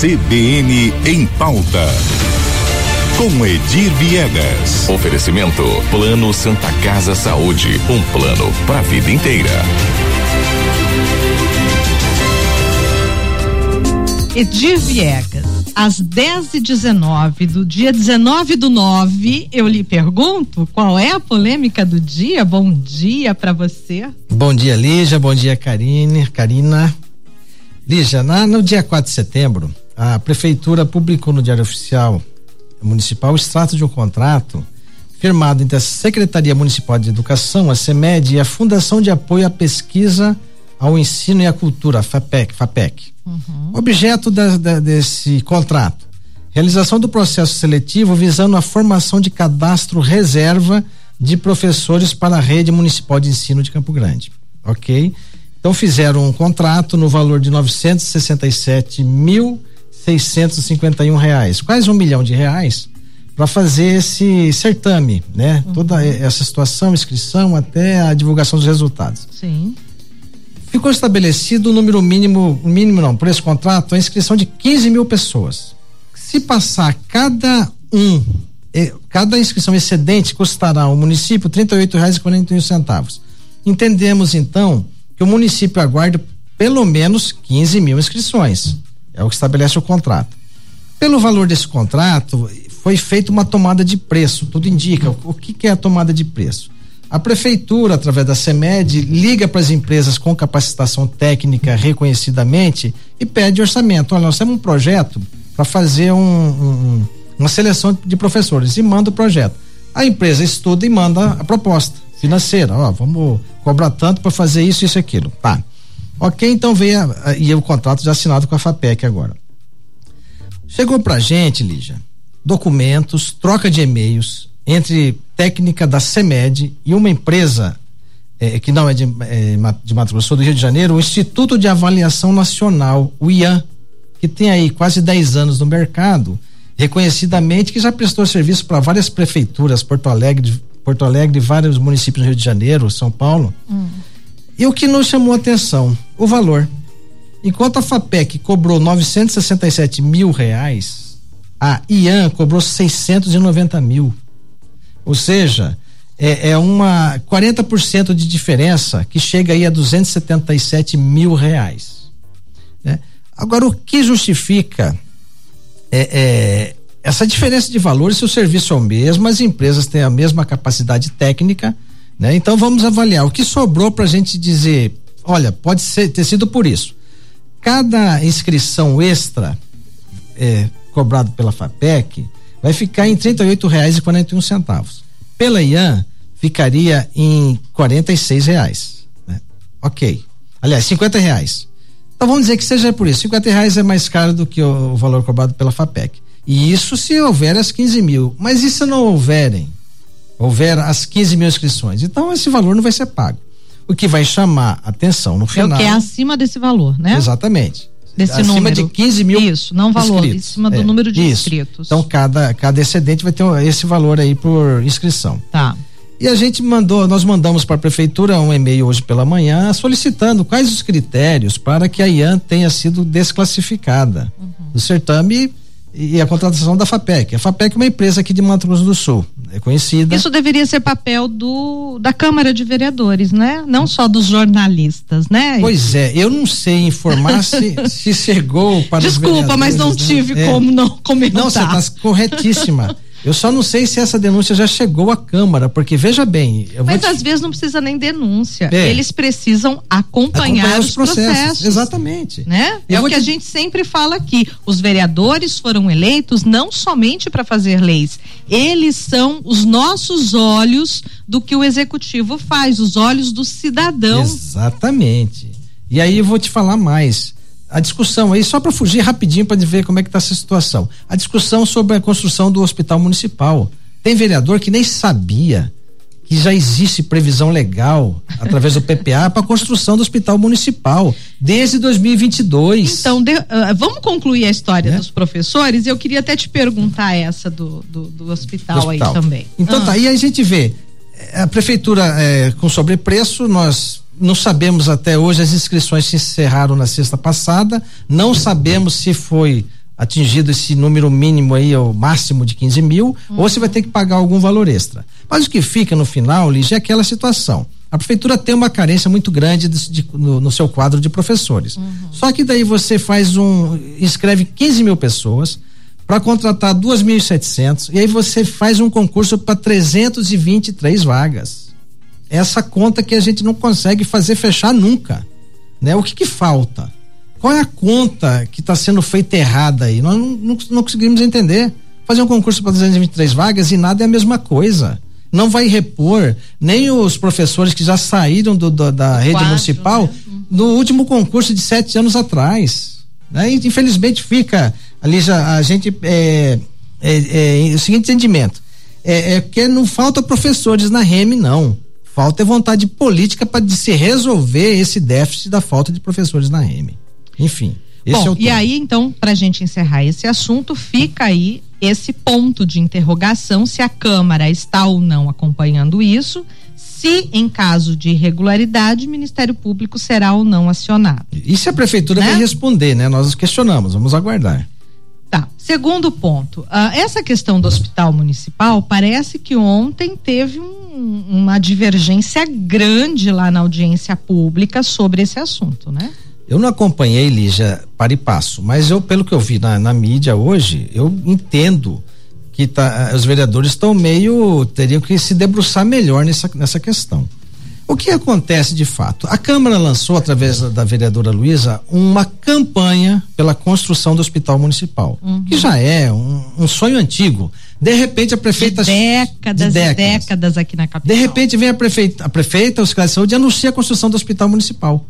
CBN em pauta. Com Edir Viegas. Oferecimento Plano Santa Casa Saúde, um plano para a vida inteira. Edir Viegas, às 10 e 19 do dia 19 do 9, eu lhe pergunto qual é a polêmica do dia? Bom dia para você. Bom dia, Lígia. Bom dia, Karine, Karina. Lígia, na, no dia 4 de setembro, a prefeitura publicou no Diário Oficial Municipal o extrato de um contrato firmado entre a Secretaria Municipal de Educação, a SEMED, e a Fundação de Apoio à Pesquisa, ao Ensino e à Cultura, FAPEC. FAPEC. Uhum. Objeto da, da, desse contrato: realização do processo seletivo visando a formação de cadastro reserva de professores para a rede municipal de ensino de Campo Grande. Ok? Então fizeram um contrato no valor de 967 mil seiscentos reais, quase um milhão de reais, para fazer esse certame, né? Uhum. Toda essa situação, inscrição até a divulgação dos resultados. Sim. Ficou estabelecido o número mínimo, mínimo não, por esse contrato, a inscrição de 15 mil pessoas. Se passar cada um, cada inscrição excedente custará ao município R$ 38,41. Entendemos então que o município aguarde pelo menos 15 mil inscrições. É o que estabelece o contrato. Pelo valor desse contrato, foi feita uma tomada de preço. Tudo indica o, que, é a tomada de preço. A prefeitura, através da CEMED, liga para as empresas com capacitação técnica reconhecidamente e pede orçamento. Olha, nós temos um projeto para fazer um, um, uma seleção de professores e manda o projeto. A empresa estuda e manda a proposta financeira. Ó, vamos cobrar tanto para fazer isso, isso e aquilo. Tá. Ok, então veio a, a, e o contrato já assinado com a FAPEC agora. Chegou pra gente, Lígia, documentos, troca de e-mails entre técnica da CEMED e uma empresa eh, que não é de, eh, de Mato Grosso do Rio de Janeiro, o Instituto de Avaliação Nacional, o IAN, que tem aí quase 10 anos no mercado, reconhecidamente que já prestou serviço para várias prefeituras, Porto Alegre, Porto Alegre, vários municípios do Rio de Janeiro, São Paulo. Hum. E o que nos chamou a atenção, o valor. Enquanto a FAPEC cobrou 967 mil reais, a IAN cobrou 690 mil. Ou seja, é, é uma 40% de diferença que chega aí a 277 mil reais. Né? Agora, o que justifica é, é, essa diferença de valores se o serviço é o mesmo, as empresas têm a mesma capacidade técnica, né? Então vamos avaliar o que sobrou para a gente dizer, olha, pode ser, ter sido por isso. Cada inscrição extra é, cobrado pela FAPEC vai ficar em R$ reais e quarenta e centavos. Pela IAN ficaria em R$ reais. Né? Ok. Aliás, 50 reais. Então vamos dizer que seja por isso. 50 reais é mais caro do que o, o valor cobrado pela FAPEC. E isso se houver as 15 mil. Mas e se não houverem? houver as 15 mil inscrições. Então, esse valor não vai ser pago. O que vai chamar atenção no final. É o que é acima desse valor, né? Exatamente. Desse acima número. de 15 mil. Isso, não valor, inscritos. em cima do é, número de isso. inscritos. Então, cada, cada excedente vai ter esse valor aí por inscrição. Tá. E a gente mandou, nós mandamos para a prefeitura um e-mail hoje pela manhã solicitando quais os critérios para que a IAN tenha sido desclassificada uhum. do certame e a contratação da FAPEC. A FAPEC é uma empresa aqui de Mato Grosso do Sul, é conhecida. Isso deveria ser papel do da Câmara de Vereadores, né? Não só dos jornalistas, né? Pois é, eu não sei informar se, se chegou para Desculpa, mas não né? tive é. como não comentar. Não, você está corretíssima. Eu só não sei se essa denúncia já chegou à Câmara, porque veja bem. Mas te... às vezes não precisa nem denúncia. É. Eles precisam acompanhar, acompanhar os, os processos, processos, Exatamente. Né? é o que te... a gente sempre fala aqui. Os vereadores foram eleitos não somente para fazer leis. Eles são os nossos olhos do que o executivo faz, os olhos do cidadão. Exatamente. E aí eu vou te falar mais a discussão aí, só para fugir rapidinho para ver como é que está essa situação. A discussão sobre a construção do hospital municipal. Tem vereador que nem sabia que já existe previsão legal através do PPA para a construção do hospital municipal desde 2022. Então, de, uh, vamos concluir a história é? dos professores. Eu queria até te perguntar essa do, do, do, hospital, do hospital, aí também. Então ah. tá, aí a gente vê a prefeitura é, com sobrepreço, nós não sabemos até hoje, as inscrições se encerraram na sexta passada, não sabemos se foi atingido esse número mínimo aí, o máximo de 15 mil, ou você vai ter que pagar algum valor extra. Mas o que fica no final, Lígia, é aquela situação. A prefeitura tem uma carência muito grande de, de, no, no, seu quadro de professores. Uhum. Só que daí você faz um. escreve 15 mil pessoas para contratar 2.700 e aí você faz um concurso para 323 vagas. Essa conta que a gente não consegue fazer fechar nunca. Né? O que, que falta? Qual é a conta que está sendo feita errada aí? Nós não, não, não conseguimos entender. Fazer um concurso para 223 vagas e nada é a mesma coisa. Não vai repor nem os professores que já saíram do, do da rede municipal né? no último concurso de sete anos atrás. Né? Infelizmente fica ali já a gente é, é, é, o seguinte entendimento é, é que não falta professores na REME não falta é vontade política para se resolver esse déficit da falta de professores na REME. Enfim. Bom, é e aí, então, para a gente encerrar esse assunto, fica aí esse ponto de interrogação se a Câmara está ou não acompanhando isso, se em caso de irregularidade, o Ministério Público será ou não acionado. E se a Prefeitura né? vai responder, né? Nós questionamos, vamos aguardar. Tá. Segundo ponto, uh, essa questão do hospital municipal parece que ontem teve um, uma divergência grande lá na audiência pública sobre esse assunto, né? Eu não acompanhei, Lígia, para e passo, mas eu, pelo que eu vi na, na mídia hoje, eu entendo que tá, os vereadores estão meio. teriam que se debruçar melhor nessa, nessa questão. O que acontece de fato? A Câmara lançou, através da, vereadora Luísa, uma campanha pela construção do hospital municipal, uhum. que já é um, um, sonho antigo. De repente a prefeita. De décadas, de décadas, décadas aqui na capital. De repente vem a prefeita, a prefeita, o secretário de saúde, e anuncia a construção do hospital municipal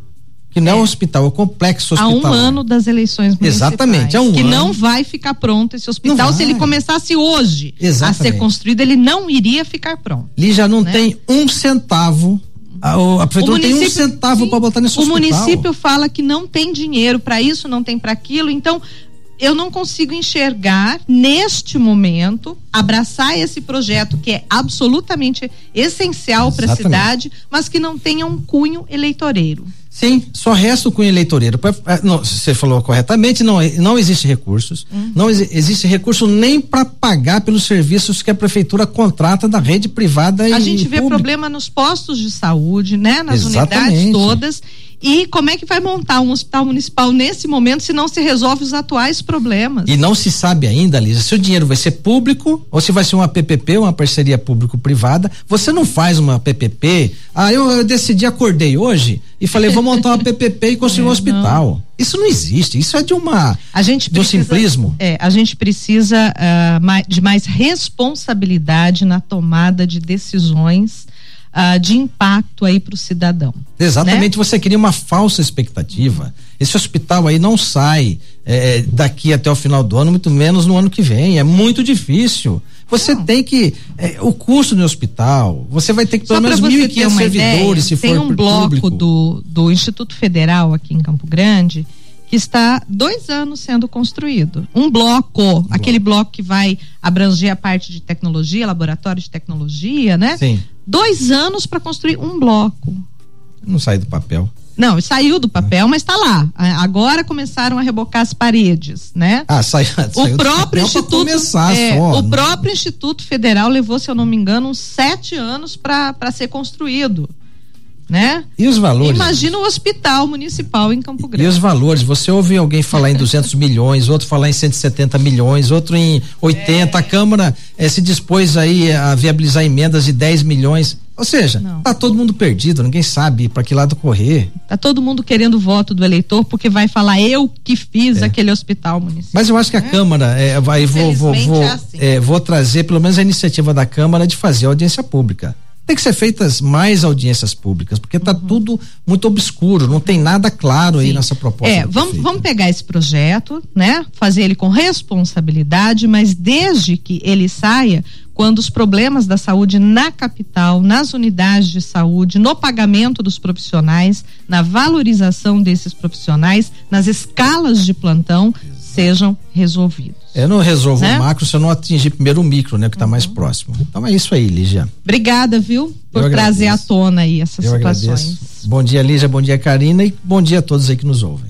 que não é, um hospital, é um complexo hospital. Há um ano das eleições municipais. Exatamente, há um que ano. Que não vai ficar pronto esse hospital. Se ele começasse hoje Exatamente. a ser construído, ele não iria ficar pronto. Ele já não né? tem um centavo a, a prefeitura tem um centavo para botar nesse o hospital. O município fala que não tem dinheiro para isso, não tem para aquilo, então eu não consigo enxergar neste momento abraçar esse projeto que é absolutamente essencial para a cidade, mas que não tenha um cunho eleitoreiro. Sim, só resta o cunho eleitoreiro. É, não, você falou corretamente, não, não existe recursos. Uhum. Não existe recurso nem para pagar pelos serviços que a prefeitura contrata da rede privada a e A gente vê problema nos postos de saúde, né? Nas Exatamente. unidades todas e como é que vai montar um hospital municipal nesse momento se não se resolve os atuais problemas? E não se sabe ainda, Lisa, se o dinheiro vai ser público ou se vai ser uma PPP, uma parceria público-privada. Você não faz uma PPP. Ah, eu, eu decidi, acordei hoje e falei, vou montar uma PPP e construir é, um hospital. Não. Isso não existe. Isso é de uma a gente precisa, do simplismo. É, a gente precisa uh, de mais responsabilidade na tomada de decisões uh, de impacto aí para o cidadão. Exatamente, né? você cria uma falsa expectativa. Esse hospital aí não sai é, daqui até o final do ano, muito menos no ano que vem. É muito difícil. Você não. tem que. É, o custo no hospital, você vai ter que pelo menos 1.500 servidores, ideia, se tem for um bloco do, do Instituto Federal aqui em Campo Grande que está dois anos sendo construído. Um bloco, um aquele bloco. bloco que vai abranger a parte de tecnologia, laboratório de tecnologia, né? Sim. Dois anos para construir um bloco. Não sai do papel. Não, saiu do papel, mas está lá. Agora começaram a rebocar as paredes, né? Ah, saiu, saiu o próprio instituto, começar é, só, o né? próprio Instituto Federal levou, se eu não me engano, uns sete anos para ser construído né? E os valores? Imagina o hospital municipal em Campo Grande. E os valores? Você ouve alguém falar em 200 milhões, outro falar em 170 milhões, outro em 80. É. A Câmara eh, se dispôs aí a viabilizar emendas de 10 milhões. Ou seja, Não. tá todo mundo perdido, ninguém sabe para que lado correr. Tá todo mundo querendo o voto do eleitor porque vai falar eu que fiz é. aquele hospital municipal. Mas eu acho que a é. Câmara é, vai vou vou vou, é assim. É, vou trazer pelo menos a iniciativa da Câmara de fazer audiência pública tem que ser feitas mais audiências públicas, porque está uhum. tudo muito obscuro, não tem nada claro Sim. aí nessa proposta. É, vamos, vamos pegar esse projeto, né? Fazer ele com responsabilidade, mas desde que ele saia quando os problemas da saúde na capital, nas unidades de saúde, no pagamento dos profissionais, na valorização desses profissionais, nas escalas de plantão, sejam resolvidos. Eu não resolvo né? o macro se eu não atingir primeiro o micro, né? Que está uhum. mais próximo. Então é isso aí, Lígia. Obrigada, viu? Por trazer à tona aí essas eu situações. Agradeço. Bom dia, Lígia. Bom dia, Karina. E bom dia a todos aí que nos ouvem.